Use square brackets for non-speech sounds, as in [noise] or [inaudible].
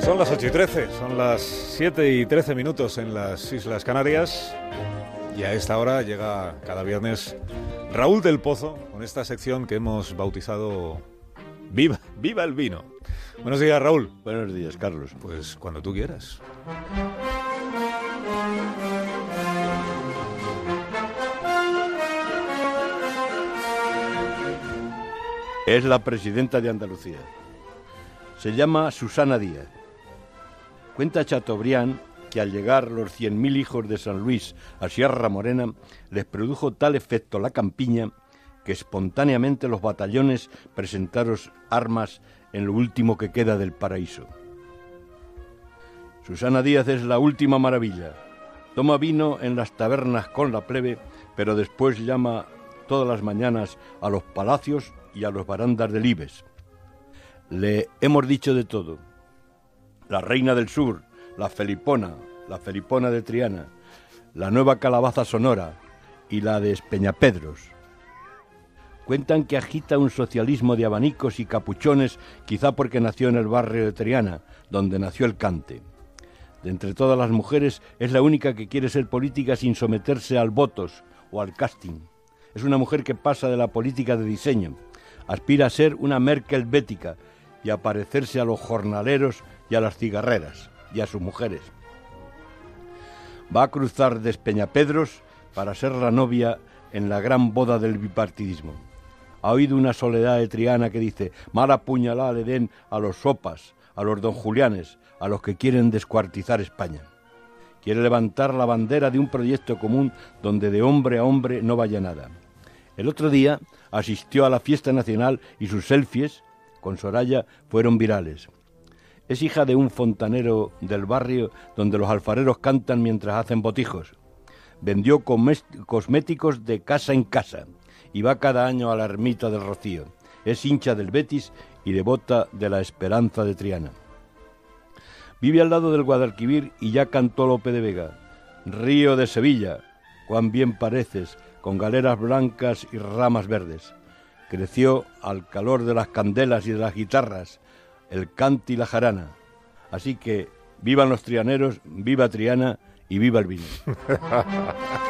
Son las 8 y 13, son las 7 y 13 minutos en las Islas Canarias y a esta hora llega cada viernes Raúl del Pozo con esta sección que hemos bautizado Viva, Viva el Vino. Buenos días, Raúl. Buenos días, Carlos. Pues cuando tú quieras. Es la presidenta de Andalucía. Se llama Susana Díaz. Cuenta Chateaubriand que al llegar los 100.000 hijos de San Luis a Sierra Morena les produjo tal efecto la campiña que espontáneamente los batallones presentaron armas en lo último que queda del paraíso. Susana Díaz es la última maravilla. Toma vino en las tabernas con la plebe, pero después llama todas las mañanas a los palacios y a los barandas del Ibes. Le hemos dicho de todo. La reina del sur, la Felipona, la Felipona de Triana, la nueva calabaza sonora y la de Espeñapedros. Cuentan que agita un socialismo de abanicos y capuchones, quizá porque nació en el barrio de Triana, donde nació el cante. De entre todas las mujeres es la única que quiere ser política sin someterse al votos o al casting. Es una mujer que pasa de la política de diseño. Aspira a ser una Merkel bética y a parecerse a los jornaleros y a las cigarreras y a sus mujeres. Va a cruzar Despeñapedros para ser la novia en la gran boda del bipartidismo. Ha oído una soledad de Triana que dice, mala puñalada le den a los sopas, a los don Julianes, a los que quieren descuartizar España. Quiere levantar la bandera de un proyecto común donde de hombre a hombre no vaya nada. El otro día asistió a la fiesta nacional y sus selfies con Soraya fueron virales. Es hija de un fontanero del barrio donde los alfareros cantan mientras hacen botijos. Vendió cosméticos de casa en casa y va cada año a la ermita del Rocío. Es hincha del Betis y devota de la Esperanza de Triana. Vive al lado del Guadalquivir y ya cantó Lope de Vega. Río de Sevilla, cuán bien pareces, con galeras blancas y ramas verdes. Creció al calor de las candelas y de las guitarras, el cante y la jarana. Así que vivan los trianeros, viva Triana y viva el vino. [laughs]